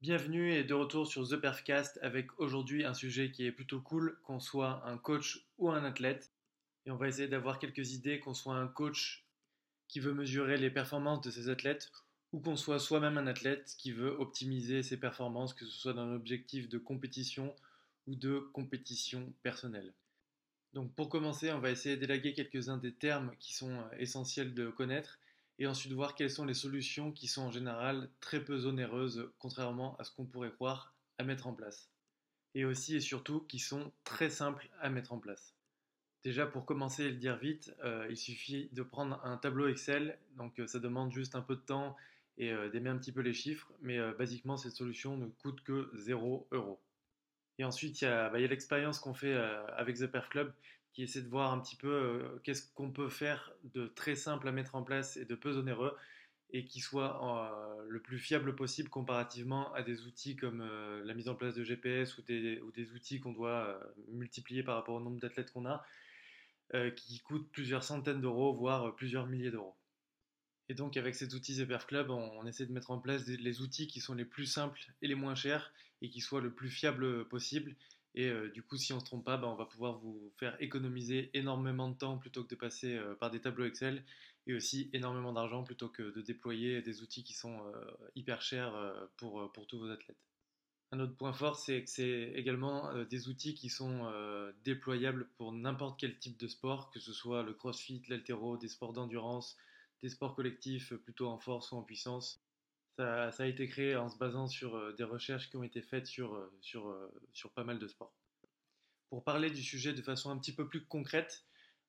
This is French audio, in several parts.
Bienvenue et de retour sur The Perfcast avec aujourd'hui un sujet qui est plutôt cool, qu'on soit un coach ou un athlète. Et on va essayer d'avoir quelques idées, qu'on soit un coach qui veut mesurer les performances de ses athlètes ou qu'on soit soi-même un athlète qui veut optimiser ses performances, que ce soit dans un objectif de compétition ou de compétition personnelle. Donc pour commencer, on va essayer d'élaguer quelques-uns des termes qui sont essentiels de connaître et ensuite voir quelles sont les solutions qui sont en général très peu onéreuses, contrairement à ce qu'on pourrait croire, à mettre en place. Et aussi et surtout qui sont très simples à mettre en place. Déjà pour commencer et le dire vite, euh, il suffit de prendre un tableau Excel, donc euh, ça demande juste un peu de temps et euh, d'aimer un petit peu les chiffres, mais basiquement cette solution ne coûte que 0 euros. Et ensuite, il y a, bah, l'expérience qu'on fait avec The Perf Club qui essaie de voir un petit peu euh, qu'est-ce qu'on peut faire de très simple à mettre en place et de peu onéreux et qui soit euh, le plus fiable possible comparativement à des outils comme euh, la mise en place de GPS ou des, ou des outils qu'on doit multiplier par rapport au nombre d'athlètes qu'on a, qui coûtent plusieurs centaines d'euros, voire plusieurs milliers d'euros. Et donc avec ces outils Zeperf Club, on, essaie de mettre en place les outils qui sont les plus simples et les moins chers et qui soient le plus fiables possible et euh, du coup, si on ne se trompe pas, bah, on va pouvoir vous faire économiser énormément de temps plutôt que de passer euh, par des tableaux Excel et aussi énormément d'argent plutôt que de déployer des outils qui sont euh, hyper chers pour, pour tous vos athlètes. Un autre point fort, c'est que c'est également des outils qui sont déployables pour n'importe quel type de sport, que ce soit le crossfit, l'altéro, des sports d'endurance, des sports collectifs plutôt en force ou en puissance. Ça, a été créé en se basant sur euh, des recherches qui ont été faites sur, euh, sur, euh, sur pas mal de sports. Pour parler du sujet de façon un petit peu plus concrète,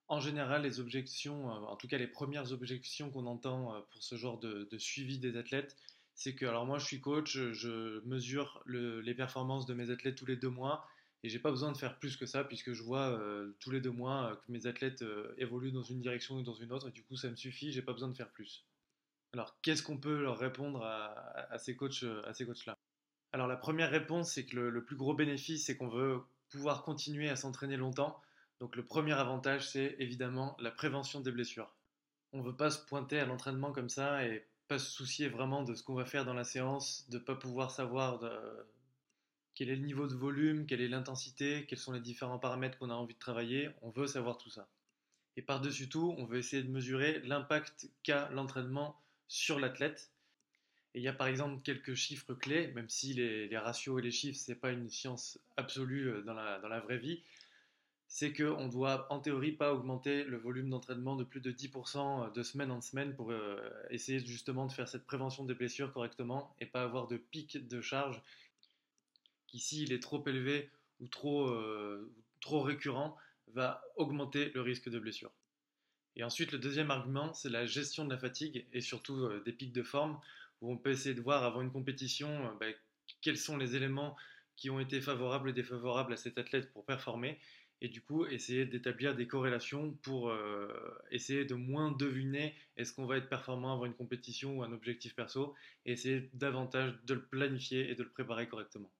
en général, les objections, en tout cas les premières objections qu'on entend pour ce genre de, suivi des athlètes, c'est que, alors moi je suis coach, je mesure les performances de mes athlètes tous les deux mois et j'ai pas besoin de faire plus que ça puisque je vois tous les deux mois que mes athlètes évoluent dans une direction ou dans une autre et du coup ça me suffit, j'ai pas besoin de faire plus. Alors, qu'est-ce qu'on peut leur répondre à, à ces coachs-là? Alors, la première réponse, c'est que le, plus gros bénéfice, c'est qu'on veut pouvoir continuer à s'entraîner longtemps. Donc, le premier avantage, c'est évidemment la prévention des blessures. On ne veut pas se pointer à l'entraînement comme ça et pas se soucier vraiment de ce qu'on va faire dans la séance, de ne pas pouvoir savoir quel est le niveau de volume, quelle est l'intensité, quels sont les différents paramètres qu'on a envie de travailler. On veut savoir tout ça. Et par-dessus tout, on veut essayer de mesurer l'impact qu'a l'entraînement sur l'athlète. Et il y a par exemple quelques chiffres clés, même si les, ratios et les chiffres, ce n'est pas une science absolue euh, dans la, vraie vie, c'est qu'on doit en théorie pas augmenter le volume d'entraînement de plus de 10% euh, de semaine en semaine pour euh, essayer justement de faire cette prévention des blessures correctement et pas avoir de pic de charge qui s'il est trop élevé ou trop récurrent va augmenter le risque de blessure. Et ensuite, le deuxième argument, c'est la gestion de la fatigue et surtout euh, des pics de forme, où on peut essayer de voir avant une compétition euh, bah, quels sont les éléments qui ont été favorables et défavorables à cet athlète pour performer, et du coup essayer d'établir des corrélations pour euh, essayer de moins deviner est-ce qu'on va être performant avant une compétition ou un objectif perso, et essayer davantage de le planifier et de le préparer correctement.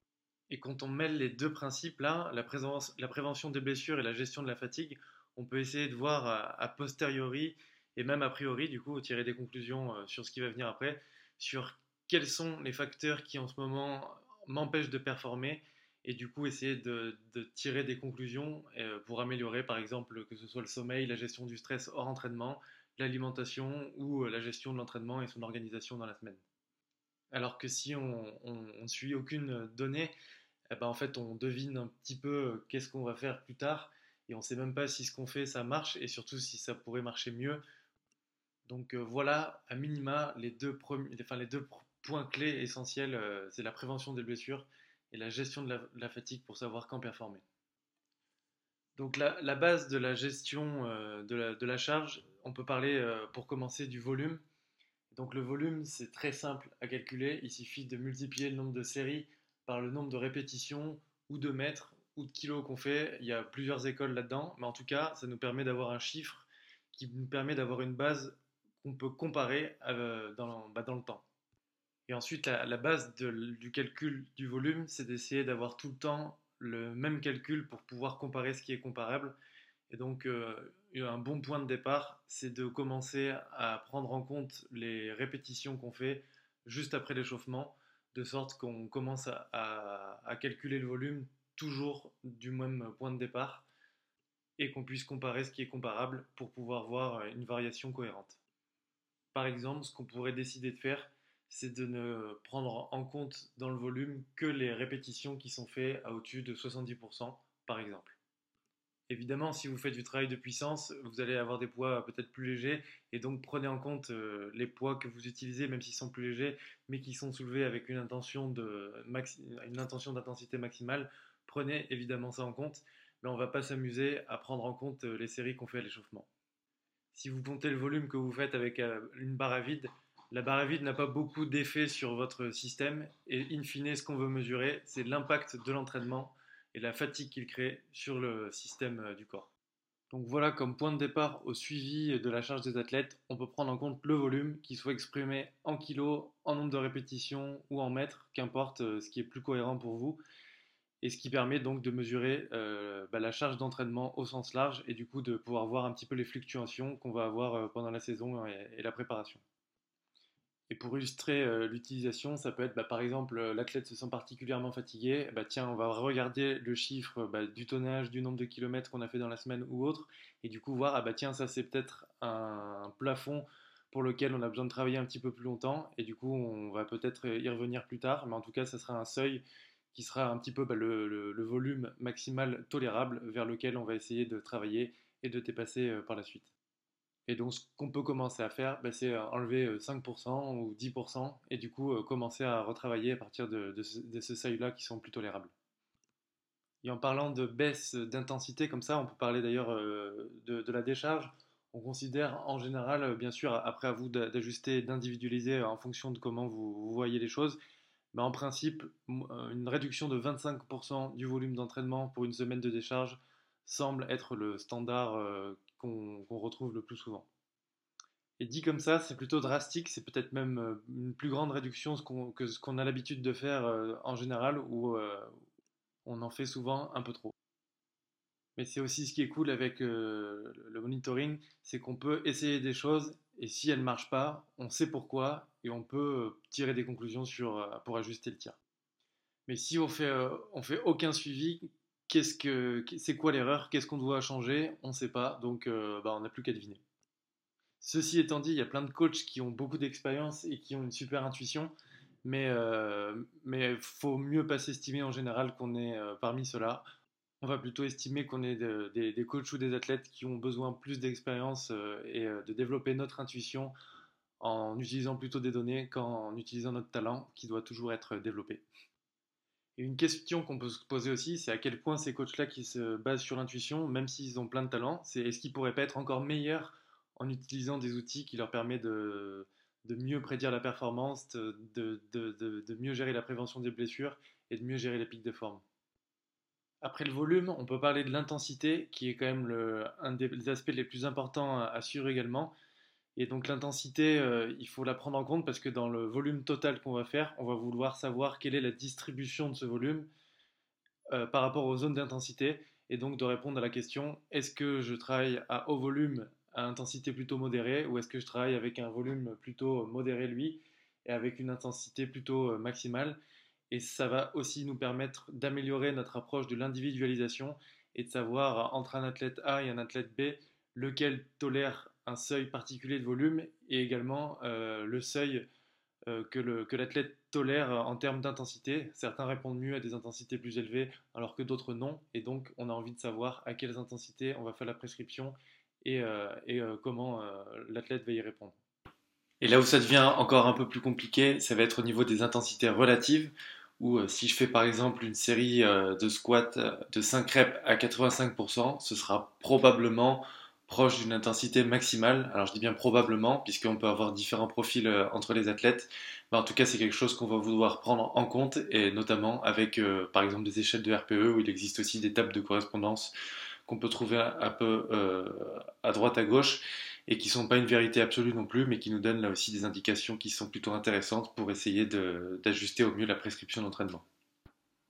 Et quand on mêle les deux principes là, la prévention des blessures et la gestion de la fatigue, on peut essayer de voir a, posteriori et même a priori, du coup, tirer des conclusions euh, sur ce qui va venir après, sur quels sont les facteurs qui en ce moment m'empêchent de performer et du coup essayer de, tirer des conclusions euh, pour améliorer par exemple que ce soit le sommeil, la gestion du stress hors entraînement, l'alimentation ou euh, la gestion de l'entraînement et son organisation dans la semaine. Alors que si on ne suit aucune donnée, eh ben en fait on devine un petit peu qu'est-ce qu'on va faire plus tard et on ne sait même pas si ce qu'on fait ça marche et surtout si ça pourrait marcher mieux. Donc euh, voilà, à minima, les deux, enfin, les deux points clés essentiels, euh, c'est la prévention des blessures et la gestion de la, fatigue pour savoir quand performer. Donc la, base de la gestion euh, de, la, charge, on peut parler pour commencer du volume. Donc le volume, c'est très simple à calculer. Il suffit de multiplier le nombre de séries par le nombre de répétitions ou de mètres de kilos qu'on fait, il y a plusieurs écoles là-dedans, mais en tout cas, ça nous permet d'avoir un chiffre qui nous permet d'avoir une base qu'on peut comparer euh, bah, dans, le temps. Et ensuite, la, base du calcul du volume, c'est d'essayer d'avoir tout le temps le même calcul pour pouvoir comparer ce qui est comparable. Et donc, euh, un bon point de départ, c'est de commencer à prendre en compte les répétitions qu'on fait juste après l'échauffement de sorte qu'on commence à, calculer le volume toujours du même point de départ et qu'on puisse comparer ce qui est comparable pour pouvoir voir une variation cohérente. Par exemple, ce qu'on pourrait décider de faire, c'est de ne prendre en compte dans le volume que les répétitions qui sont faites à au-dessus de 70%, par exemple. Évidemment, si vous faites du travail de puissance, vous allez avoir des poids peut-être plus légers, et donc prenez en compte euh, les poids que vous utilisez, même s'ils sont plus légers, mais qui sont soulevés avec une intention d'intensité maximale. Prenez évidemment ça en compte, mais on ne va pas s'amuser à prendre en compte euh, les séries qu'on fait à l'échauffement. Si vous comptez le volume que vous faites avec euh, une barre à vide, la barre à vide n'a pas beaucoup d'effet sur votre système, et in fine, ce qu'on veut mesurer, c'est l'impact de l'entraînement et la fatigue qu'il crée sur le système euh, du corps. Donc voilà, comme point de départ au suivi de la charge des athlètes, on peut prendre en compte le volume, qui soit exprimé en kilos, en nombre de répétitions ou en mètres, qu'importe ce qui est plus cohérent pour vous, et ce qui permet donc de mesurer euh, bah, la charge d'entraînement au sens large et du coup de pouvoir voir un petit peu les fluctuations qu'on va avoir pendant la saison et la préparation. Et pour illustrer euh, l'utilisation, ça peut être bah, par exemple euh, l'athlète se sent particulièrement fatigué, bah, tiens, on va regarder le chiffre du tonnage, du nombre de kilomètres qu'on a fait dans la semaine ou autre, et du coup voir, ah tiens, ça c'est peut-être un, plafond pour lequel on a besoin de travailler un petit peu plus longtemps, et du coup on va peut-être y revenir plus tard, mais en tout cas ça sera un seuil qui sera un petit peu le, le volume maximal tolérable vers lequel on va essayer de travailler et de dépasser euh, par la suite. Et donc, ce qu'on peut commencer à faire, bah, c'est euh, enlever 5% euh, ou 10% et du coup commencer à retravailler à partir de, ce, seuil-là qui sont plus tolérables. Et en parlant de baisse d'intensité, comme ça, on peut parler d'ailleurs de, la décharge. On considère en général, bien sûr, après à vous d'ajuster, d'individualiser en fonction de comment vous, voyez les choses, mais en principe, une réduction de 25% du volume d'entraînement pour une semaine de décharge semble être le standard qu'on retrouve le plus souvent. Et dit comme ça, c'est plutôt drastique, c'est peut-être même euh, une plus grande réduction que ce qu'on a l'habitude de faire euh, en général, où euh, on en fait souvent un peu trop. Mais c'est aussi ce qui est cool avec le monitoring, c'est qu'on peut essayer des choses et si elles ne marchent pas, on sait pourquoi et on peut tirer des conclusions sur, pour ajuster le tir. Mais si on fait, fait aucun suivi, c'est quoi l'erreur, qu'est-ce qu'on doit changer, on ne sait pas, donc euh, bah, on n'a plus qu'à deviner. Ceci étant dit, il y a plein de coachs qui ont beaucoup d'expérience et qui ont une super intuition, mais il euh, faut mieux pas s'estimer en général qu'on est euh, parmi ceux-là. On va plutôt estimer qu'on est des coachs ou des athlètes qui ont besoin plus d'expérience et de développer notre intuition en utilisant plutôt des données qu'en utilisant notre talent qui doit toujours être développé. Une question qu'on peut se poser aussi, c'est à quel point ces coachs-là qui se basent sur l'intuition, même s'ils ont plein de talent, c'est est-ce qu'ils pourraient pas être encore meilleurs en utilisant des outils qui leur permettent de, mieux prédire la performance, de, mieux gérer la prévention des blessures et de mieux gérer les pics de forme? Après le volume, on peut parler de l'intensité, qui est quand même un des aspects les plus importants à suivre également. Et donc l'intensité, euh, il faut la prendre en compte parce que dans le volume total qu'on va faire, on va vouloir savoir quelle est la distribution de ce volume euh, par rapport aux zones d'intensité et donc de répondre à la question est-ce que je travaille à haut volume à intensité plutôt modérée ou est-ce que je travaille avec un volume plutôt modéré lui et avec une intensité plutôt euh, maximale? Et ça va aussi nous permettre d'améliorer notre approche de l'individualisation et de savoir entre un athlète A et un athlète B lequel tolère un seuil particulier de volume et également euh, le seuil euh, que l'athlète tolère en termes d'intensité. Certains répondent mieux à des intensités plus élevées alors que d'autres non. Et donc on a envie de savoir à quelles intensités on va faire la prescription et, euh, comment l'athlète va y répondre. Et là où ça devient encore un peu plus compliqué, ça va être au niveau des intensités relatives, où si je fais par exemple une série de squats de 5 reps à 85%, ce sera probablement proche d'une intensité maximale. Alors je dis bien probablement, puisqu'on peut avoir différents profils euh, entre les athlètes. Mais en tout cas, c'est quelque chose qu'on va vouloir prendre en compte, et notamment avec, euh, par exemple, des échelles de RPE, où il existe aussi des tables de correspondance qu'on peut trouver un, peu euh, à droite, à gauche, et qui ne sont pas une vérité absolue non plus, mais qui nous donnent là aussi des indications qui sont plutôt intéressantes pour essayer d'ajuster au mieux la prescription d'entraînement.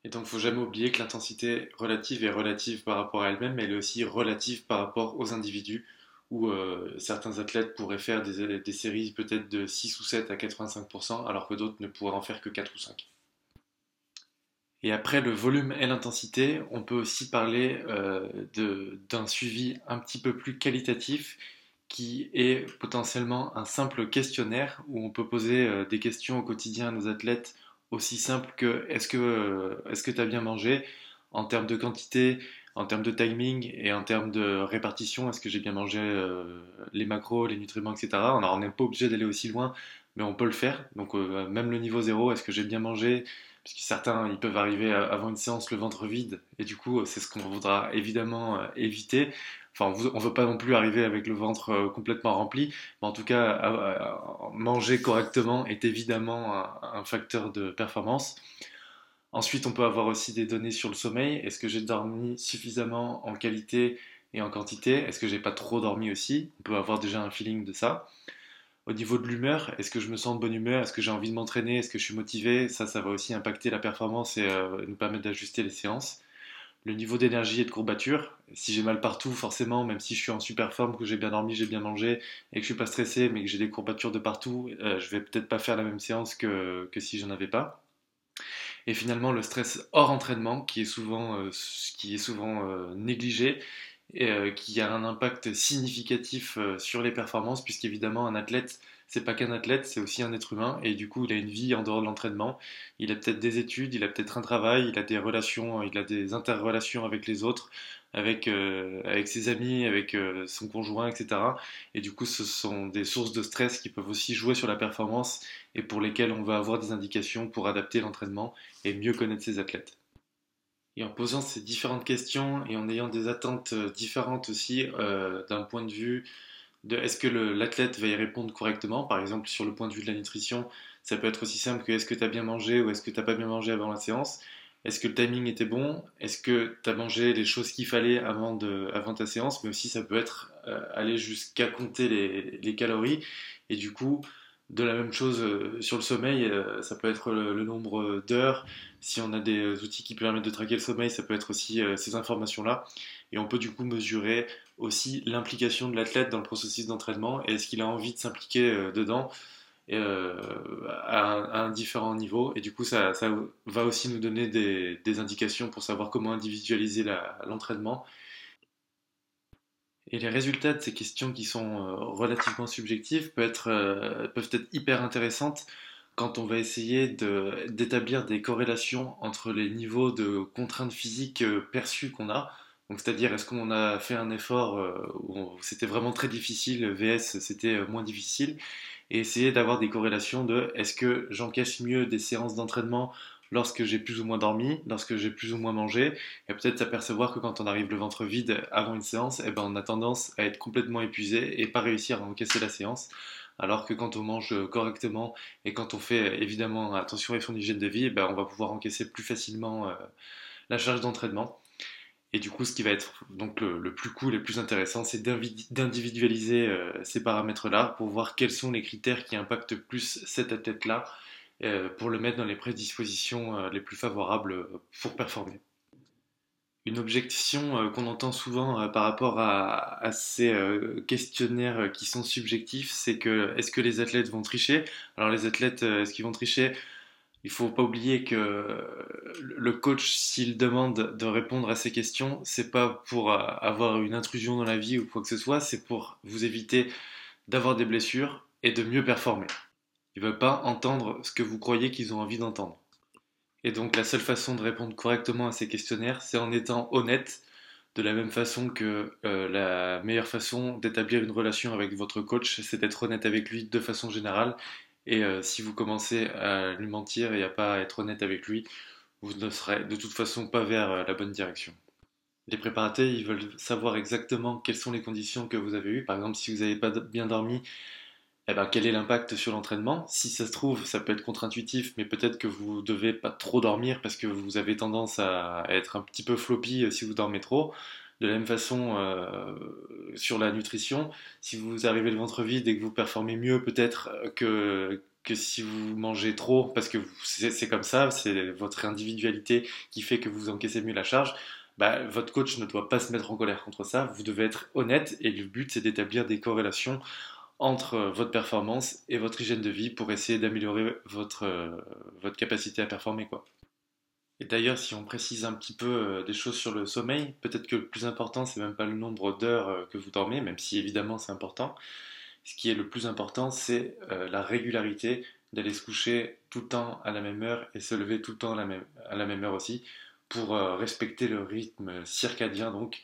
Et donc, il ne faut jamais oublier que l'intensité relative est relative par rapport à elle-même, mais elle est aussi relative par rapport aux individus, où euh, certains athlètes pourraient faire des, des séries peut-être de 6 ou 7 à 85%, alors que d'autres ne pourraient en faire que 4 ou 5. Et après le volume et l'intensité, on peut aussi parler d'un suivi un petit peu plus qualitatif qui est potentiellement un simple questionnaire où on peut poser euh, des questions au quotidien à nos athlètes aussi simples que est-ce que euh, est-ce que tu as bien mangé? En termes de quantité, en termes de timing et en termes de répartition, est-ce que j'ai bien mangé euh, les macros, les nutriments, etc. On n'est pas obligé d'aller aussi loin, mais on peut le faire. Donc même le niveau zéro, est-ce que j'ai bien mangé? Parce que certains, ils peuvent arriver avant une séance le ventre vide, et du coup, c'est ce qu'on voudra évidemment éviter. Enfin, on ne veut pas non plus arriver avec le ventre euh, complètement rempli, mais en tout cas, manger correctement est évidemment un, facteur de performance. Ensuite, on peut avoir aussi des données sur le sommeil. Est-ce que j'ai dormi suffisamment en qualité et en quantité? Est-ce que j'ai pas trop dormi aussi? On peut avoir déjà un feeling de ça. Au niveau de l'humeur, est-ce que je me sens de bonne humeur? Est-ce que j'ai envie de m'entraîner? Est-ce que je suis motivé? Ça, ça va aussi impacter la performance et euh, nous permettre d'ajuster les séances le niveau d'énergie et de courbature. Si j'ai mal partout, forcément, même si je suis en super forme, que j'ai bien dormi, j'ai bien mangé et que je suis pas stressé, mais que j'ai des courbatures de partout, euh, je vais peut-être pas faire la même séance que, que si j'en avais pas. Et finalement, le stress hors entraînement, qui est souvent, euh, euh, négligé, et qui a un impact significatif sur les performances, puisqu'évidemment, un athlète c'est pas qu'un athlète, c'est aussi un être humain et du coup il a une vie en dehors de l'entraînement. Il a peut-être des études, il a peut-être un travail, il a des relations, il a des interrelations avec les autres, avec, euh, avec ses amis, avec euh, son conjoint, etc. Et du coup ce sont des sources de stress qui peuvent aussi jouer sur la performance et pour lesquelles on va avoir des indications pour adapter l'entraînement et mieux connaître ses athlètes. Et en posant ces différentes questions et en ayant des attentes euh, différentes aussi d'un point de vue est-ce que l'athlète va y répondre correctement? Par exemple, sur le point de vue de la nutrition, ça peut être aussi simple que est-ce que tu as bien mangé ou est-ce que tu n'as pas bien mangé avant la séance? Est-ce que le timing était bon? Est-ce que tu as mangé les choses qu'il fallait avant, de, avant ta séance? Mais aussi, ça peut être euh, aller jusqu'à compter les, calories. Et du coup, de la même chose euh, sur le sommeil, euh, ça peut être le, nombre d'heures. Si on a des outils qui permettent de traquer le sommeil, ça peut être aussi ces informations-là. Et on peut du coup mesurer aussi l'implication de l'athlète dans le processus d'entraînement et est-ce qu'il a envie de s'impliquer euh, dedans euh, à, un, différent niveau. Et du coup, ça, va aussi nous donner des, indications pour savoir comment individualiser l'entraînement. et les résultats de ces questions qui sont euh, relativement subjectives peuvent être, peuvent être hyper intéressantes quand on va essayer d'établir des corrélations entre les niveaux de contraintes physiques perçues qu'on a donc, c'est-à-dire, est-ce qu'on a fait un effort euh, où c'était vraiment très difficile, VS c'était euh, moins difficile, et essayer d'avoir des corrélations de est-ce que j'encaisse mieux des séances d'entraînement lorsque j'ai plus ou moins dormi, lorsque j'ai plus ou moins mangé, et peut-être s'apercevoir que quand on arrive le ventre vide avant une séance, eh ben, on a tendance à être complètement épuisé et pas réussir à encaisser la séance. Alors que quand on mange correctement et quand on fait évidemment attention à son hygiène de vie, eh ben, on va pouvoir encaisser plus facilement euh, la charge d'entraînement. Et du coup, ce qui va être donc le, plus cool et le plus intéressant, c'est d'individualiser euh, ces paramètres-là pour voir quels sont les critères qui impactent plus cette athlète-là euh, pour le mettre dans les prédispositions euh, les plus favorables pour performer. Une objection qu'on entend souvent par rapport à, à ces questionnaires qui sont subjectifs, c'est que est-ce que les athlètes vont tricher? Alors les athlètes, est-ce qu'ils vont tricher? Il faut pas oublier que le coach, s'il demande de répondre à ces questions, c'est pas pour avoir une intrusion dans la vie ou quoi que ce soit, c'est pour vous éviter d'avoir des blessures et de mieux performer. Il ne veut pas entendre ce que vous croyez qu'ils ont envie d'entendre. Et donc la seule façon de répondre correctement à ces questionnaires, c'est en étant honnête, de la même façon que euh, la meilleure façon d'établir une relation avec votre coach, c'est d'être honnête avec lui de façon générale et euh, si vous commencez à lui mentir et à pas être honnête avec lui, vous ne serez de toute façon pas vers euh, la bonne direction. Les préparateurs, ils veulent savoir exactement quelles sont les conditions que vous avez eues. Par exemple, si vous n'avez pas bien dormi, eh ben, quel est l'impact sur l'entraînement? Si ça se trouve, ça peut être contre-intuitif, mais peut-être que vous devez pas trop dormir parce que vous avez tendance à être un petit peu floppy euh, si vous dormez trop. De la même façon, euh, sur la nutrition, si vous arrivez le ventre vide et que vous performez mieux peut-être que, que si vous mangez trop, parce que c'est comme ça, c'est votre individualité qui fait que vous encaissez mieux la charge, bah, votre coach ne doit pas se mettre en colère contre ça, vous devez être honnête et le but c'est d'établir des corrélations entre votre performance et votre hygiène de vie pour essayer d'améliorer votre, votre capacité à performer. Quoi. Et d'ailleurs, si on précise un petit peu des choses sur le sommeil, peut-être que le plus important, c'est même pas le nombre d'heures que vous dormez, même si évidemment c'est important. Ce qui est le plus important, c'est la régularité d'aller se coucher tout le temps à la même heure et se lever tout le temps à la même, à la même heure aussi, pour respecter le rythme circadien donc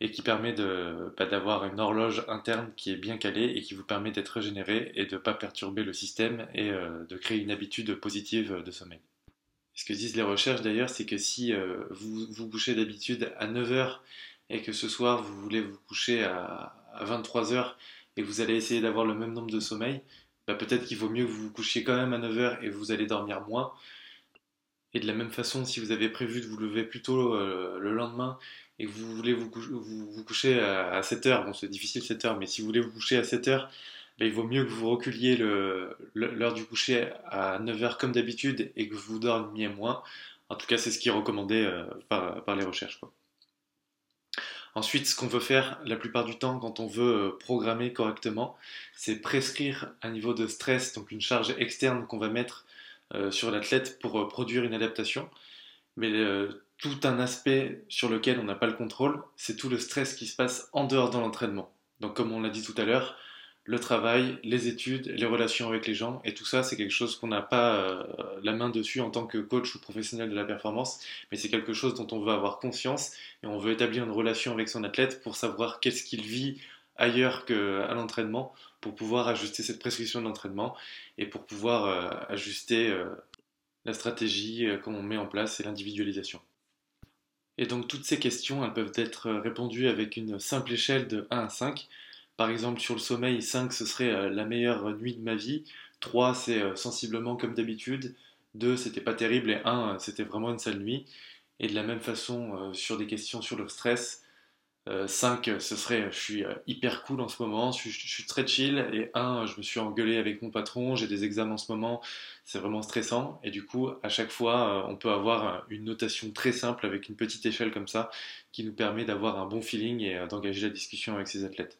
et qui permet bah, d'avoir une horloge interne qui est bien calée et qui vous permet d'être régénéré et de ne pas perturber le système et euh, de créer une habitude positive de sommeil. Ce que disent les recherches d'ailleurs, c'est que si euh, vous vous couchez d'habitude à 9h et que ce soir vous voulez vous coucher à, 23h et que vous allez essayer d'avoir le même nombre de sommeil, bah, peut-être qu'il vaut mieux que vous vous couchiez quand même à 9h et vous allez dormir moins. Et de la même façon, si vous avez prévu de vous lever plus tôt euh, le lendemain et que vous voulez vous, coucher, à 7 heures, bon c'est difficile 7 heures, mais si vous voulez vous coucher à 7 heures, ben, il vaut mieux que vous reculiez l'heure du coucher à 9 heures comme d'habitude et que vous dormiez moins. En tout cas, c'est ce qui est recommandé euh, par, les recherches. Ensuite, ce qu'on veut faire la plupart du temps quand on veut euh, programmer correctement, c'est prescrire un niveau de stress, donc une charge externe qu'on va mettre euh, sur l'athlète pour produire une adaptation. Mais tout un aspect sur lequel on n'a pas le contrôle, c'est tout le stress qui se passe en dehors de l'entraînement. Donc comme on l'a dit tout à l'heure, le travail, les études, les relations avec les gens, et tout ça, c'est quelque chose qu'on n'a pas euh, la main dessus en tant que coach ou professionnel de la performance, mais c'est quelque chose dont on veut avoir conscience et on veut établir une relation avec son athlète pour savoir qu'est-ce qu'il vit ailleurs qu'à l'entraînement, pour pouvoir ajuster cette prescription d'entraînement et pour pouvoir euh, ajuster euh, la stratégie qu'on met en place et l'individualisation. Et donc toutes ces questions, elles peuvent être répondues avec une simple échelle de 1 à 5. Par exemple, sur le sommeil, 5, ce serait euh, la meilleure nuit de ma vie. 3, c'est euh, sensiblement comme d'habitude. 2, c'était pas terrible. Et 1, c'était vraiment une sale nuit. Et de la même façon, euh, sur des questions sur le stress, 5, euh, ce serait je suis euh, hyper cool en ce moment, je, suis très chill. Et 1, je me suis engueulé avec mon patron, j'ai des examens en ce moment, c'est vraiment stressant. Et du coup, à chaque fois, euh, on peut avoir une notation très simple avec une petite échelle comme ça qui nous permet d'avoir un bon feeling et d'engager la discussion avec ses athlètes.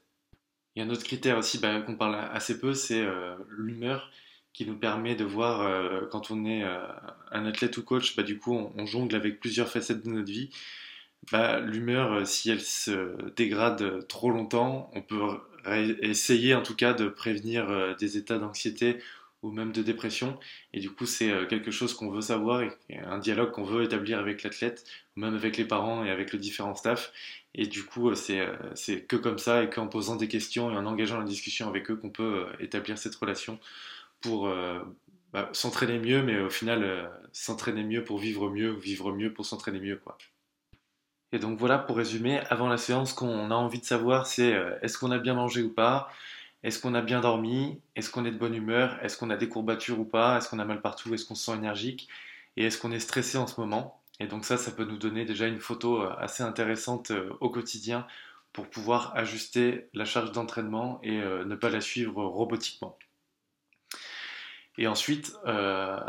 Il y a un autre critère aussi bah, qu'on parle assez peu, c'est l'humeur qui nous permet de voir quand on est un athlète ou coach, bah, du coup on jongle avec plusieurs facettes de notre vie. Bah, l'humeur, euh, si elle se dégrade trop longtemps, on peut essayer en tout cas de prévenir euh, des états d'anxiété ou même de dépression. Et du coup, c'est euh, quelque chose qu'on veut savoir et un dialogue qu'on veut établir avec l'athlète, ou même avec les parents et avec le différent staff. Et du coup, c'est que comme ça et qu'en posant des questions et en engageant la discussion avec eux qu'on peut établir cette relation pour bah, s'entraîner mieux, mais au final, s'entraîner mieux pour vivre mieux vivre mieux pour s'entraîner mieux. quoi. Et donc voilà, pour résumer, avant la séance, ce qu'on a envie de savoir, c'est euh, est-ce qu'on a bien mangé ou pas? Est-ce qu'on a bien dormi? Est-ce qu'on est de bonne humeur? Est-ce qu'on a des courbatures ou pas? Est-ce qu'on a mal partout? Est-ce qu'on se sent énergique? Et est-ce qu'on est stressé en ce moment? Et donc ça, ça peut nous donner déjà une photo euh, assez intéressante euh, au quotidien pour pouvoir ajuster la charge d'entraînement et ne pas la suivre robotiquement. Et ensuite, euh,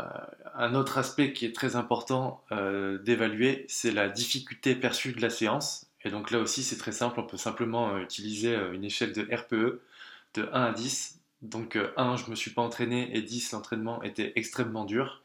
un autre aspect qui est très important euh, d'évaluer, c'est la difficulté perçue de la séance. Et donc là aussi, c'est très simple, on peut simplement euh, utiliser une échelle de RPE de 1 à 10. Donc 1, je ne me suis pas entraîné, et 10, l'entraînement était extrêmement dur.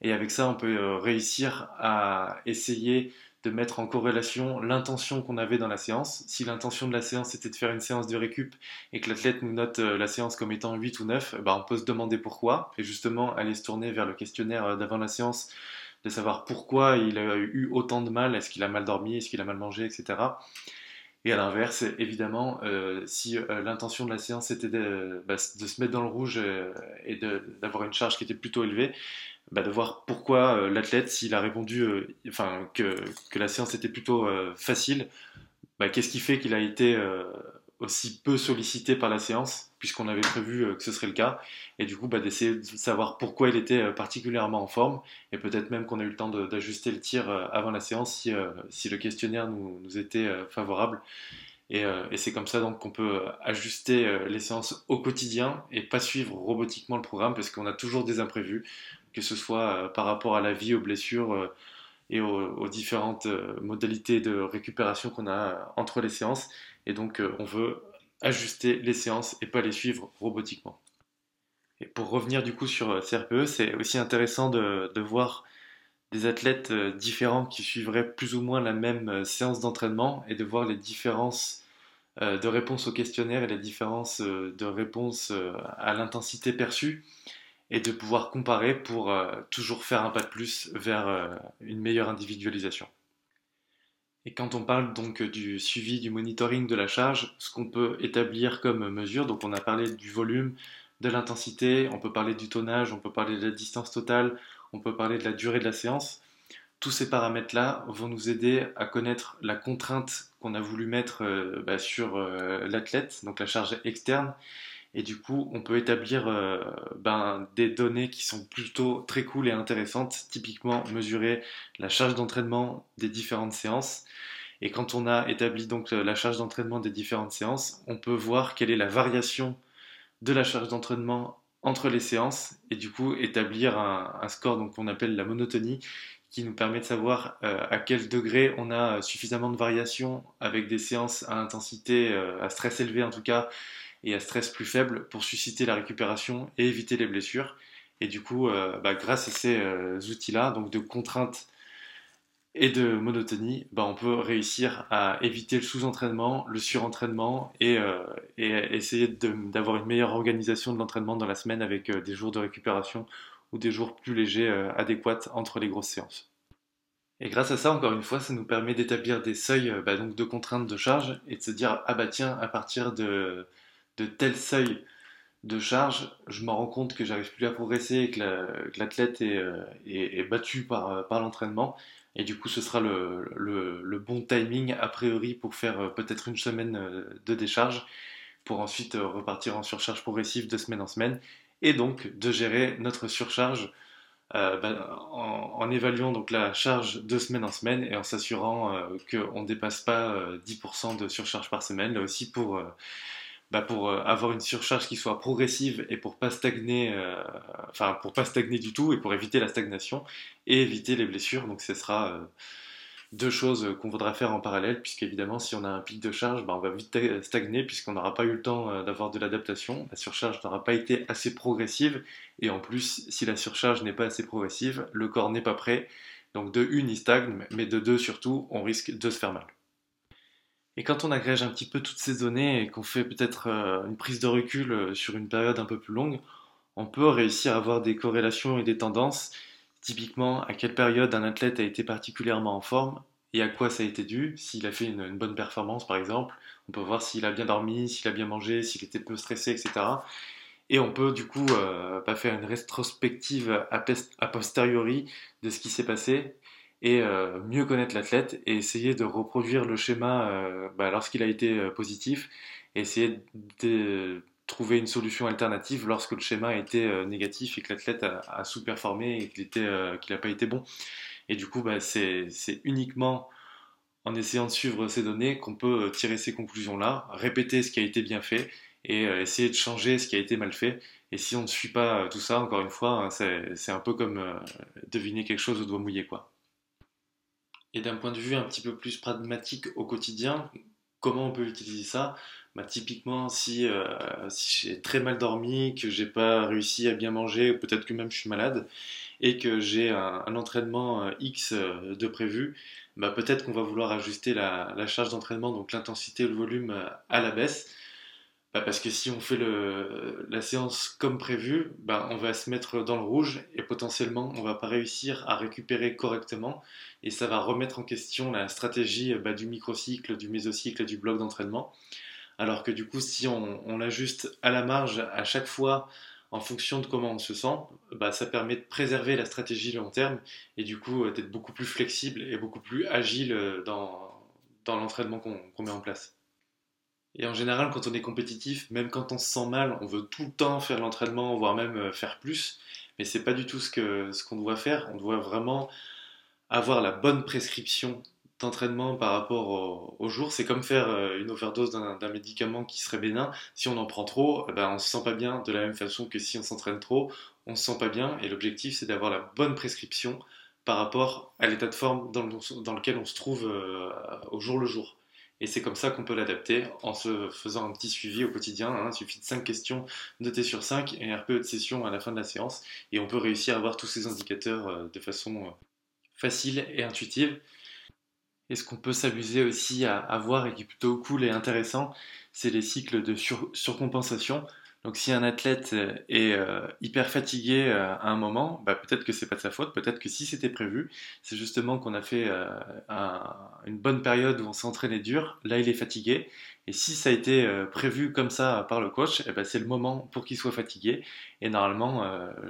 Et avec ça, on peut réussir à essayer de mettre en corrélation l'intention qu'on avait dans la séance. Si l'intention de la séance était de faire une séance de récup et que l'athlète nous note euh, la séance comme étant 8 ou 9, bah on peut se demander pourquoi et justement aller se tourner vers le questionnaire euh, d'avant la séance de savoir pourquoi il a eu autant de mal, est-ce qu'il a mal dormi, est-ce qu'il a mal mangé, etc. Et à l'inverse, évidemment, euh, si l'intention de la séance était de, bah, se mettre dans le rouge et d'avoir une charge qui était plutôt élevée, bah, de voir pourquoi euh, l'athlète, s'il a répondu euh, enfin, que, que, la séance était plutôt euh, facile, bah, qu'est-ce qui fait qu'il a été aussi peu sollicité par la séance, puisqu'on avait prévu que ce serait le cas, et du coup bah, d'essayer de savoir pourquoi il était particulièrement en forme, et peut-être même qu'on a eu le temps d'ajuster le tir avant la séance si, le questionnaire nous, était favorable. Et, c'est comme ça donc qu'on peut ajuster les séances au quotidien et pas suivre robotiquement le programme parce qu'on a toujours des imprévus que ce soit euh, par rapport à la vie, aux blessures euh, et aux, différentes euh, modalités de récupération qu'on a entre les séances. Et donc, on veut ajuster les séances et pas les suivre robotiquement. Et pour revenir du coup sur CRPE, c'est aussi intéressant de, voir des athlètes euh, différents qui suivraient plus ou moins la même euh, séance d'entraînement et de voir les différences euh, de réponse au questionnaire et les différences de réponse à l'intensité perçue et de pouvoir comparer pour toujours faire un pas de plus vers une meilleure individualisation. Et quand on parle donc du suivi, du monitoring de la charge, ce qu'on peut établir comme mesure, donc on a parlé du volume, de l'intensité, on peut parler du tonnage, on peut parler de la distance totale, on peut parler de la durée de la séance. Tous ces paramètres-là vont nous aider à connaître la contrainte qu'on a voulu mettre euh, bah, sur euh, l'athlète, donc la charge externe. Et du coup, on peut établir euh, ben, des données qui sont plutôt très cool et intéressantes, typiquement mesurer la charge d'entraînement des différentes séances. Et quand on a établi donc la charge d'entraînement des différentes séances, on peut voir quelle est la variation de la charge d'entraînement entre les séances et du coup établir un, score qu'on appelle la monotonie qui nous permet de savoir euh, à quel degré on a suffisamment de variation avec des séances à intensité, euh, à stress élevé en tout cas, et à stress plus faible pour susciter la récupération et éviter les blessures. Et du coup, euh, bah, grâce à ces outils-là, donc de contraintes et de monotonie, bah, on peut réussir à éviter le sous-entraînement, le surentraînement et, euh, et essayer d'avoir une meilleure organisation de l'entraînement dans la semaine avec euh, des jours de récupération ou des jours plus légers euh, adéquats entre les grosses séances. Et grâce à ça, encore une fois, ça nous permet d'établir des seuils bah, donc de contraintes de charge et de se dire ah bah tiens, à partir de, de tel seuil de charge, je me rends compte que j'arrive plus à progresser et que l'athlète est, est, battu par, par l'entraînement. Et du coup, ce sera le, bon timing a priori pour faire euh, peut-être une semaine euh, de décharge, pour ensuite euh, repartir en surcharge progressive de semaine en semaine, et donc de gérer notre surcharge ben, en, évaluant donc la charge de semaine en semaine et en s'assurant qu'on ne dépasse pas 10% de surcharge par semaine, là aussi pour bah, pour euh, avoir une surcharge qui soit progressive et pour pas stagner, euh, enfin pour pas stagner du tout et pour éviter la stagnation et éviter les blessures. Donc ce sera euh, deux choses qu'on voudra faire en parallèle, puisqu'évidemment si on a un pic de charge, bah, on va vite stagner puisqu'on n'aura pas eu le temps d'avoir de l'adaptation. La surcharge n'aura pas été assez progressive et en plus si la surcharge n'est pas assez progressive, le corps n'est pas prêt. Donc de une, il stagne, mais de deux surtout, on risque de se faire mal. Et quand on agrège un petit peu toutes ces données et qu'on fait peut-être euh, une prise de recul euh, sur une période un peu plus longue, on peut réussir à avoir des corrélations et des tendances. Typiquement, à quelle période un athlète a été particulièrement en forme et à quoi ça a été dû? S'il a fait une, bonne performance, par exemple, on peut voir s'il a bien dormi, s'il a bien mangé, s'il était peu stressé, etc. Et on peut du coup euh, faire une rétrospective a posteriori de ce qui s'est passé et euh, mieux connaître l'athlète et essayer de reproduire le schéma euh, bah, lorsqu'il a été euh, positif et essayer de trouver une solution alternative lorsque le schéma a été négatif et que l'athlète a, sous-performé et qu'il n'a pas été bon. Et du coup, bah, c'est uniquement en essayant de suivre ces données qu'on peut tirer ces conclusions-là, répéter ce qui a été bien fait et essayer de changer ce qui a été mal fait. Et si on ne suit pas tout ça, encore une fois, hein, c'est un peu comme deviner quelque chose au doigt mouillé. quoi. Et d'un point de vue un petit peu plus pragmatique au quotidien, comment on peut utiliser ça? Bah, Typiquement, si, euh, si j'ai très mal dormi, que j'ai pas réussi à bien manger, peut-être que même je suis malade, et que j'ai un, entraînement euh, X euh, de prévu, bah, peut-être qu'on va vouloir ajuster la, la charge d'entraînement, donc l'intensité, le volume à la baisse bah, parce que si on fait la séance comme prévu, bah, on va se mettre dans le rouge et potentiellement on va pas réussir à récupérer correctement et ça va remettre en question la stratégie bah, du microcycle, du mésocycle du bloc d'entraînement. Alors que du coup, si on, l'ajuste à la marge à chaque fois en fonction de comment on se sent, ça permet de préserver la stratégie long terme et du coup d'être beaucoup plus flexible et beaucoup plus agile dans, dans l'entraînement qu'on met en place. Et en général, quand on est compétitif, même quand on se sent mal, on veut tout le temps faire l'entraînement, voire même euh, faire plus. Mais c'est pas du tout ce qu'on ce doit faire. On doit vraiment avoir la bonne prescription d'entraînement par rapport au, jour. C'est comme faire euh, une overdose d'un médicament qui serait bénin. Si on en prend trop, eh ben on se sent pas bien de la même façon que si on s'entraîne trop, on se sent pas bien. Et l'objectif, c'est d'avoir la bonne prescription par rapport à l'état de forme dans, dans, lequel on se trouve euh, au jour le jour. Et c'est comme ça qu'on peut l'adapter en se faisant un petit suivi au quotidien. Hein. Il suffit de 5 questions notées sur 5 et un RPE de session à la fin de la séance. Et on peut réussir à avoir tous ces indicateurs euh, de façon euh, facile et intuitive. Et ce qu'on peut s'amuser aussi à, voir et qui est plutôt cool et intéressant, c'est les cycles de surcompensation. Donc si un athlète euh, est euh, hyper fatigué euh, à un moment, bah, peut-être que c'est pas de sa faute, peut-être que si c'était prévu, c'est justement qu'on a fait une bonne période où on s'est entraîné dur, là il est fatigué, et si ça a été prévu comme ça par le coach, eh ben, c'est le moment pour qu'il soit fatigué, et normalement,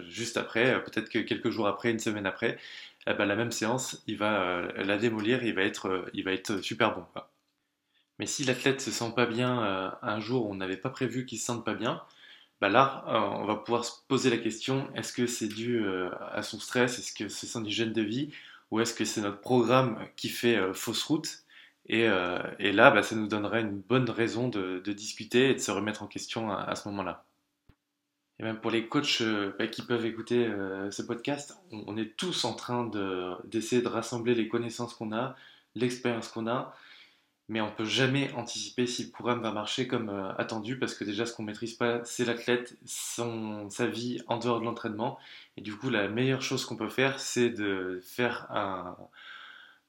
juste après, peut-être que quelques jours après, une semaine après, eh ben, la même séance, il va la démolir, il va être, il va être super bon. Mais si l'athlète se sent pas bien un jour où on n'avait pas prévu qu'il se sente pas bien, bah là, euh, on va pouvoir se poser la question est-ce que c'est dû euh, à son stress Est-ce que c'est son hygiène de vie Ou est-ce que c'est notre programme qui fait euh, fausse route? Et, là, bah, ça nous donnerait une bonne raison de, discuter et de se remettre en question à, ce moment-là. Et même pour les coachs bah, qui peuvent écouter ce podcast, on, est tous en train d'essayer de rassembler les connaissances qu'on a, l'expérience qu'on a, mais on peut jamais anticiper si le programme va marcher comme euh, attendu parce que déjà ce qu'on maîtrise pas c'est l'athlète, sa vie en dehors de l'entraînement et du coup la meilleure chose qu'on peut faire c'est de faire un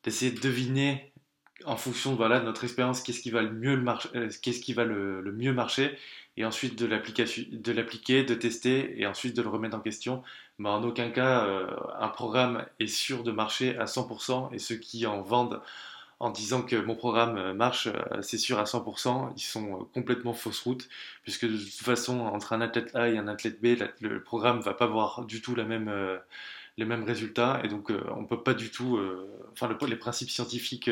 d'essayer de deviner en fonction de, voilà, notre expérience qu'est-ce qui va le mieux euh, qu'est-ce qui va le, mieux marcher et ensuite de l'appliquer, de tester et ensuite de le remettre en question. Mais en aucun cas euh, un programme est sûr de marcher à 100% et ceux qui en vendent en disant que mon programme euh, marche, euh, c'est sûr à 100%, ils sont euh, complètement fausse route, puisque de toute façon, entre un athlète A et un athlète B, le programme va pas avoir du tout la même, les mêmes résultats, et donc on peut pas du tout, enfin les principes scientifiques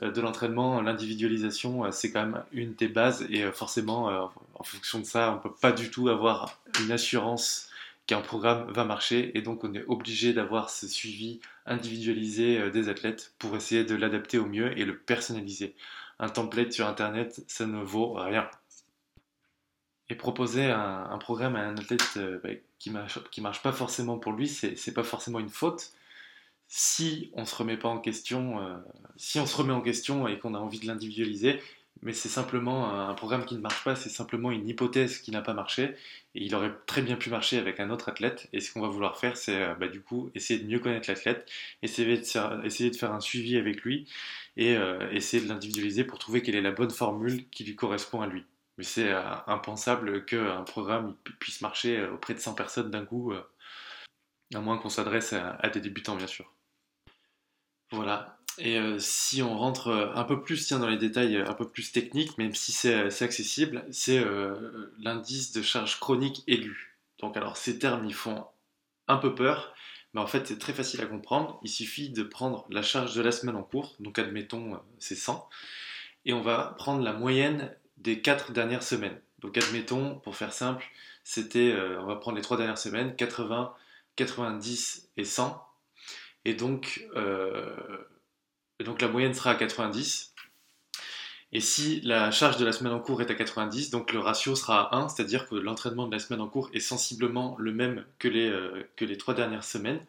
de l'entraînement, l'individualisation, c'est quand même une des bases, et forcément, en fonction de ça, on peut pas du tout avoir une assurance qu'un programme va marcher et donc on est obligé d'avoir ce suivi individualisé euh, des athlètes pour essayer de l'adapter au mieux et le personnaliser. Un template sur internet, ça ne vaut rien. Et proposer un, programme à un athlète euh, bah, qui marche, qui marche pas forcément pour lui, c'est pas forcément une faute. Si on se remet pas en question, euh, si on se remet en question et qu'on a envie de l'individualiser, mais c'est simplement un programme qui ne marche pas, c'est simplement une hypothèse qui n'a pas marché, il aurait très bien pu marcher avec un autre athlète, et ce qu'on va vouloir faire, c'est euh, bah, du coup essayer de mieux connaître l'athlète, essayer de, faire, un suivi avec lui, et euh, essayer de l'individualiser pour trouver quelle est la bonne formule qui lui correspond à lui. Mais c'est euh, impensable qu'un programme puisse marcher auprès de 100 personnes d'un coup, à moins qu'on s'adresse à des débutants bien sûr. Voilà, et euh, si on rentre euh, un peu plus dans les détails euh, un peu plus techniques, même si c'est accessible, c'est l'indice de charge chronique aiguë. Donc alors ces termes ils font un peu peur, mais en fait c'est très facile à comprendre. Il suffit de prendre la charge de la semaine en cours, donc admettons c'est 100, et on va prendre la moyenne des 4 dernières semaines. Donc admettons, pour faire simple, c'était, on va prendre les 3 dernières semaines, 80, 90 et 100. Et donc, donc la moyenne sera à 90. Et si la charge de la semaine en cours est à 90, donc le ratio sera à 1, c'est-à-dire que l'entraînement de la semaine en cours est sensiblement le même que les, euh, que les trois dernières semaines.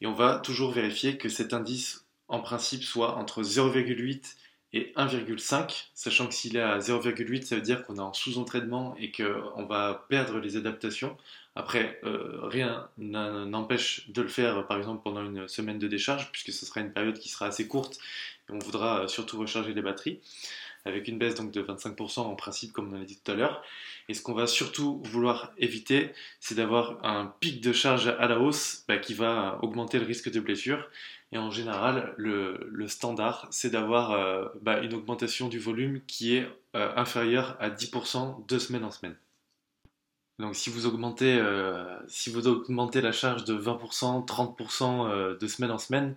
Et on va toujours vérifier que cet indice, en principe, soit entre 0,8 et 1,5, sachant que s'il est à 0,8, ça veut dire qu'on est en sous-entraînement et qu'on va perdre les adaptations. Après, euh, rien n'empêche de le faire, par exemple, pendant une semaine de décharge, puisque ce sera une période qui sera assez courte et on voudra euh, surtout recharger les batteries, avec une baisse donc de 25% en principe, comme on l'a dit tout à l'heure. Et ce qu'on va surtout vouloir éviter, c'est d'avoir un pic de charge à la hausse bah, qui va augmenter le risque de blessure. Et en général, le, standard, c'est d'avoir euh, bah, une augmentation du volume qui est inférieure à 10% de semaine en semaine. Donc si vous augmentez, euh, si vous augmentez la charge de 20%, 30% euh, de semaine en semaine,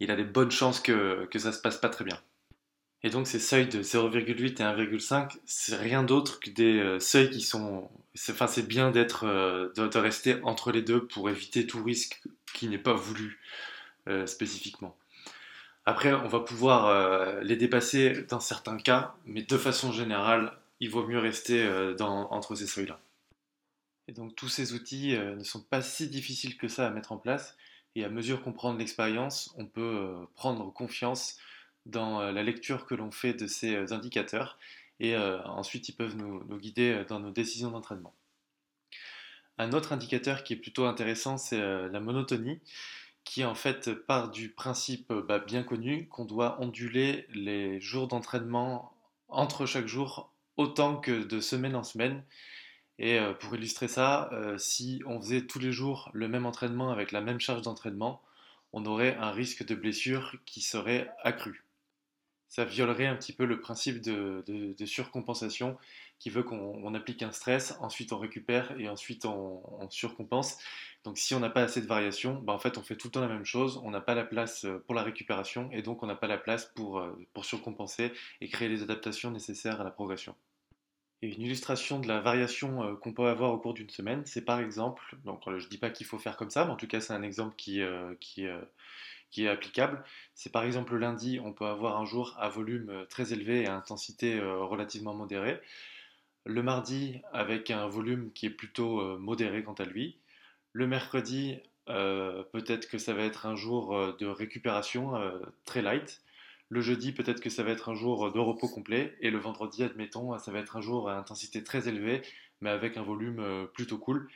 il a des bonnes chances que, que ça se passe pas très bien. Et donc ces seuils de 0,8 et 1,5, c'est rien d'autre que des euh, seuils qui sont... Enfin c'est bien d'être, de, rester entre les deux pour éviter tout risque qui n'est pas voulu spécifiquement. Après, on va pouvoir les dépasser dans certains cas, mais de façon générale, il vaut mieux rester dans, entre ces seuils-là. Et donc tous ces outils euh, ne sont pas si difficiles que ça à mettre en place. Et à mesure qu'on prend de l'expérience, on peut euh, prendre confiance dans euh, la lecture que l'on fait de ces indicateurs. Et ensuite, ils peuvent nous, guider dans nos décisions d'entraînement. Un autre indicateur qui est plutôt intéressant, c'est la monotonie, qui en fait part du principe bah, bien connu qu'on doit onduler les jours d'entraînement entre chaque jour autant que de semaine en semaine. Et euh, pour illustrer ça, euh, si on faisait tous les jours le même entraînement avec la même charge d'entraînement, on aurait un risque de blessure qui serait accru. Ça violerait un petit peu le principe de surcompensation qui veut qu'on applique un stress, ensuite on récupère et ensuite on, surcompense. Donc si on n'a pas assez de variation, bah en fait on fait tout le temps la même chose, on n'a pas la place euh, pour la récupération et donc on n'a pas la place pour, pour surcompenser et créer les adaptations nécessaires à la progression. Et une illustration de la variation euh, qu'on peut avoir au cours d'une semaine, c'est par exemple, donc je ne dis pas qu'il faut faire comme ça, mais en tout cas c'est un exemple qui, qui, qui est applicable. C'est par exemple le lundi, on peut avoir un jour à volume très élevé et à intensité relativement modérée le mardi avec un volume qui est plutôt euh, modéré quant à lui. Le mercredi, euh, peut-être que ça va être un jour euh, de récupération très light. Le jeudi, peut-être que ça va être un jour de repos complet. Et le vendredi, admettons, ça va être un jour à intensité très élevée, mais avec un volume plutôt cool.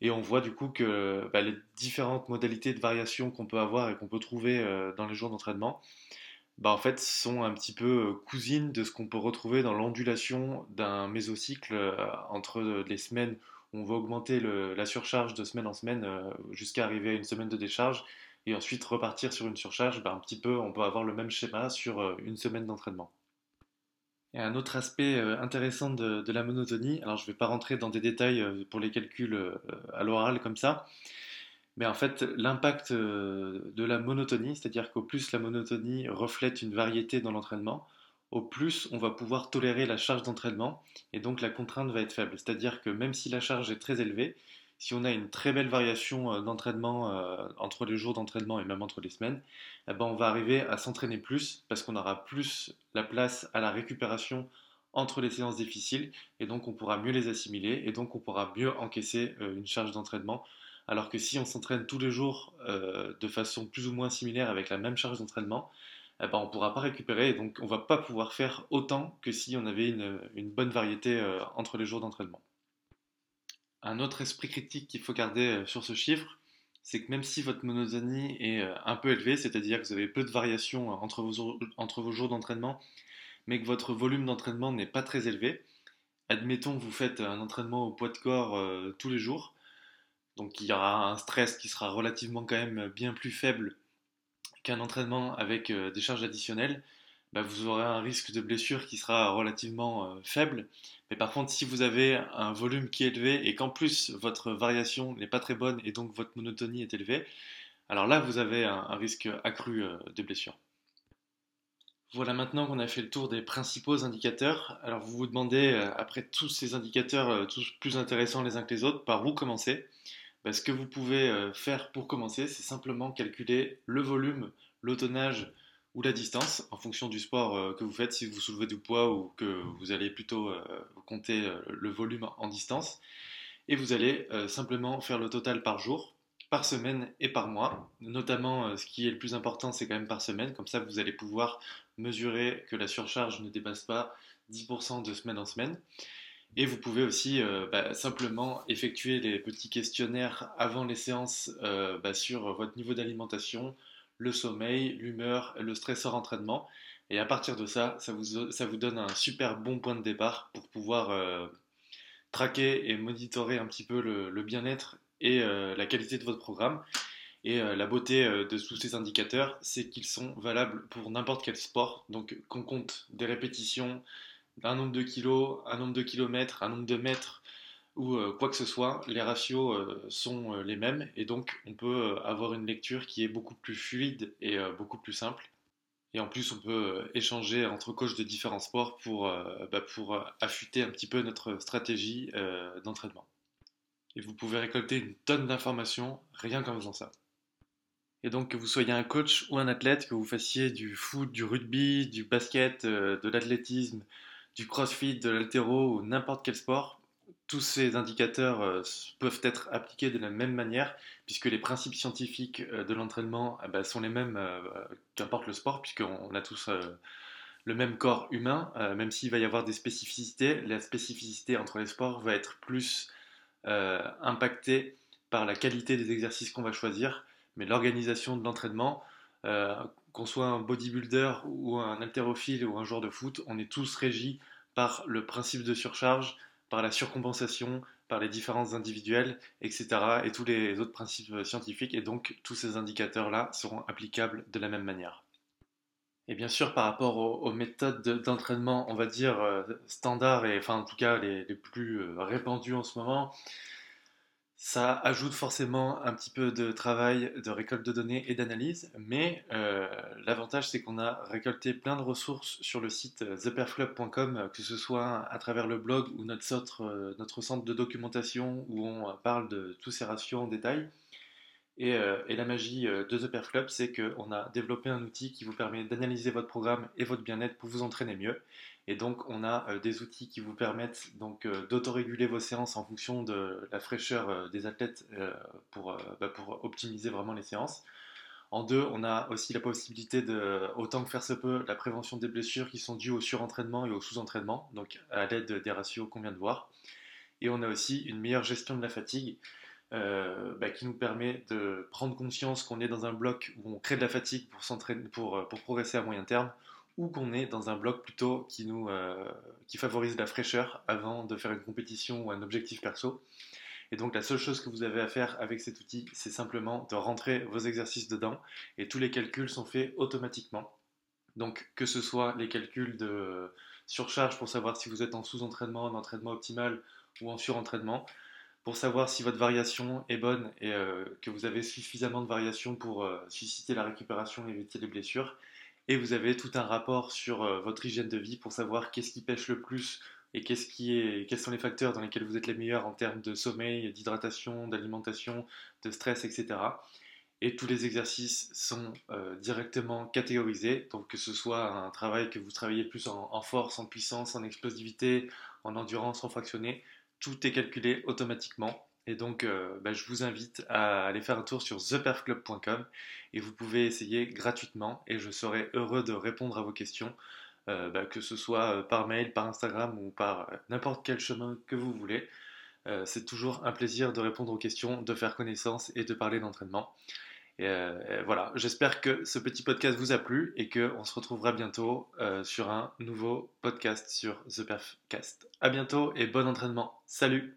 Et on voit du coup que bah, les différentes modalités de variation qu'on peut avoir et qu'on peut trouver dans les jours d'entraînement, bah, en fait, sont un petit peu euh, cousines de ce qu'on peut retrouver dans l'ondulation d'un mésocycle euh, entre euh, les semaines où on va augmenter la surcharge de semaine en semaine jusqu'à arriver à une semaine de décharge et ensuite repartir sur une surcharge. Bah, un petit peu, on peut avoir le même schéma sur une semaine d'entraînement. Et un autre aspect intéressant de, de, la monotonie, alors je ne vais pas rentrer dans des détails pour les calculs à l'oral comme ça, mais en fait, l'impact euh, de la monotonie, c'est-à-dire qu'au plus la monotonie reflète une variété dans l'entraînement, au plus on va pouvoir tolérer la charge d'entraînement et donc la contrainte va être faible. C'est-à-dire que même si la charge est très élevée, si on a une très belle variation euh, d'entraînement euh, entre les jours d'entraînement et même entre les semaines, eh ben on va arriver à s'entraîner plus parce qu'on aura plus la place à la récupération entre les séances difficiles et donc on pourra mieux les assimiler et donc on pourra mieux encaisser une charge d'entraînement alors que si on s'entraîne tous les jours euh, de façon plus ou moins similaire avec la même charge d'entraînement, eh ben, on ne pourra pas récupérer et donc on ne va pas pouvoir faire autant que si on avait une, bonne variété euh, entre les jours d'entraînement. Un autre esprit critique qu'il faut garder euh, sur ce chiffre, c'est que même si votre monotonie est un peu élevée, c'est-à-dire que vous avez peu de variations entre vos, entre vos jours d'entraînement, mais que votre volume d'entraînement n'est pas très élevé, admettons que vous faites un entraînement au poids de corps tous les jours, donc il y aura un stress qui sera relativement quand même bien plus faible qu'un entraînement avec euh, des charges additionnelles. Bah, vous aurez un risque de blessure qui sera relativement euh, faible. Mais par contre, si vous avez un volume qui est élevé et qu'en plus votre variation n'est pas très bonne et donc votre monotonie est élevée, alors là vous avez un, risque accru euh, de blessure. Voilà maintenant qu'on a fait le tour des principaux indicateurs. Alors vous vous demandez, après tous ces indicateurs, tous plus intéressants les uns que les autres, par où commencer? Bah, ce que vous pouvez euh, faire pour commencer, c'est simplement calculer le volume, le tonnage ou la distance en fonction du sport euh, que vous faites, si vous soulevez du poids ou que vous allez plutôt euh, compter le volume en distance. Et vous allez simplement faire le total par jour, par semaine et par mois. Notamment, ce qui est le plus important, c'est quand même par semaine. Comme ça, vous allez pouvoir mesurer que la surcharge ne dépasse pas 10% de semaine en semaine. Et vous pouvez aussi euh, bah, simplement effectuer les petits questionnaires avant les séances euh, bah, sur votre niveau d'alimentation, le sommeil, l'humeur, le stress hors entraînement. Et à partir de ça, ça vous, donne un super bon point de départ pour pouvoir euh, traquer et monitorer un petit peu le, bien-être et la qualité de votre programme. Et la beauté de tous ces indicateurs, c'est qu'ils sont valables pour n'importe quel sport. Donc qu'on compte des répétitions, un nombre de kilos, un nombre de kilomètres, un nombre de mètres ou euh, quoi que ce soit, les ratios euh, sont euh, les mêmes et donc on peut avoir une lecture qui est beaucoup plus fluide et beaucoup plus simple. Et en plus, on peut échanger entre coachs de différents sports pour, bah, pour affûter un petit peu notre stratégie d'entraînement. Et vous pouvez récolter une tonne d'informations rien qu'en faisant ça. Et donc que vous soyez un coach ou un athlète, que vous fassiez du foot, du rugby, du basket, de l'athlétisme, du crossfit, de l'altéro ou n'importe quel sport, tous ces indicateurs euh, peuvent être appliqués de la même manière, puisque les principes scientifiques euh, de l'entraînement eh ben, sont les mêmes euh, qu'importe le sport, puisqu'on a tous le même corps humain, même s'il va y avoir des spécificités, la spécificité entre les sports va être plus impactée par la qualité des exercices qu'on va choisir, mais l'organisation de l'entraînement, qu'on soit un bodybuilder ou un haltérophile ou un joueur de foot, on est tous régis par le principe de surcharge, par la surcompensation, par les différences individuelles, etc. et tous les autres principes scientifiques. Et donc tous ces indicateurs-là seront applicables de la même manière. Et bien sûr, par rapport aux, méthodes d'entraînement, on va dire euh, standard et enfin en tout cas les, les plus euh, répandues en ce moment, ça ajoute forcément un petit peu de travail de récolte de données et d'analyse, mais euh, l'avantage c'est qu'on a récolté plein de ressources sur le site euh, theperfclub.com, que ce soit à travers le blog ou notre centre, euh, de documentation où on parle de tous ces ratios en détail. Et, la magie de The c'est qu'on a développé un outil qui vous permet d'analyser votre programme et votre bien-être pour vous entraîner mieux. Et donc, on a euh, des outils qui vous permettent donc euh, d'autoréguler vos séances en fonction de la fraîcheur euh, des athlètes pour, bah, pour optimiser vraiment les séances. En deux, on a aussi la possibilité de, autant que faire se peut, la prévention des blessures qui sont dues au surentraînement et au sous-entraînement, donc à l'aide des ratios qu'on vient de voir. Et on a aussi une meilleure gestion de la fatigue bah, qui nous permet de prendre conscience qu'on est dans un bloc où on crée de la fatigue pour progresser à moyen terme ou qu'on est dans un bloc plutôt qui, nous, euh, favorise la fraîcheur avant de faire une compétition ou un objectif perso. Et donc la seule chose que vous avez à faire avec cet outil, c'est simplement de rentrer vos exercices dedans et tous les calculs sont faits automatiquement. Donc que ce soit les calculs de surcharge pour savoir si vous êtes en sous-entraînement, en entraînement optimal ou en surentraînement, pour savoir si votre variation est bonne et euh, que vous avez suffisamment de variation pour euh, susciter la récupération et éviter les blessures, et vous avez tout un rapport sur euh, votre hygiène de vie pour savoir qu'est-ce qui pêche le plus et quels sont les facteurs dans lesquels vous êtes les meilleurs en termes de sommeil, d'hydratation, d'alimentation, de stress, etc. Et tous les exercices sont euh, directement catégorisés, donc que ce soit un travail que vous travaillez plus en, force, en puissance, en explosivité, en endurance, en fractionné, tout est calculé automatiquement. Et donc, euh, bah, je vous invite à aller faire un tour sur theperfclub.com et vous pouvez essayer gratuitement et je serai heureux de répondre à vos questions, euh, bah, que ce soit euh, par mail, par Instagram ou par n'importe quel chemin que vous voulez. c'est toujours un plaisir de répondre aux questions, de faire connaissance et de parler d'entraînement. Et, voilà, j'espère que ce petit podcast vous a plu et qu'on se retrouvera bientôt sur un nouveau podcast sur The Perfcast. A bientôt et bon entraînement. Salut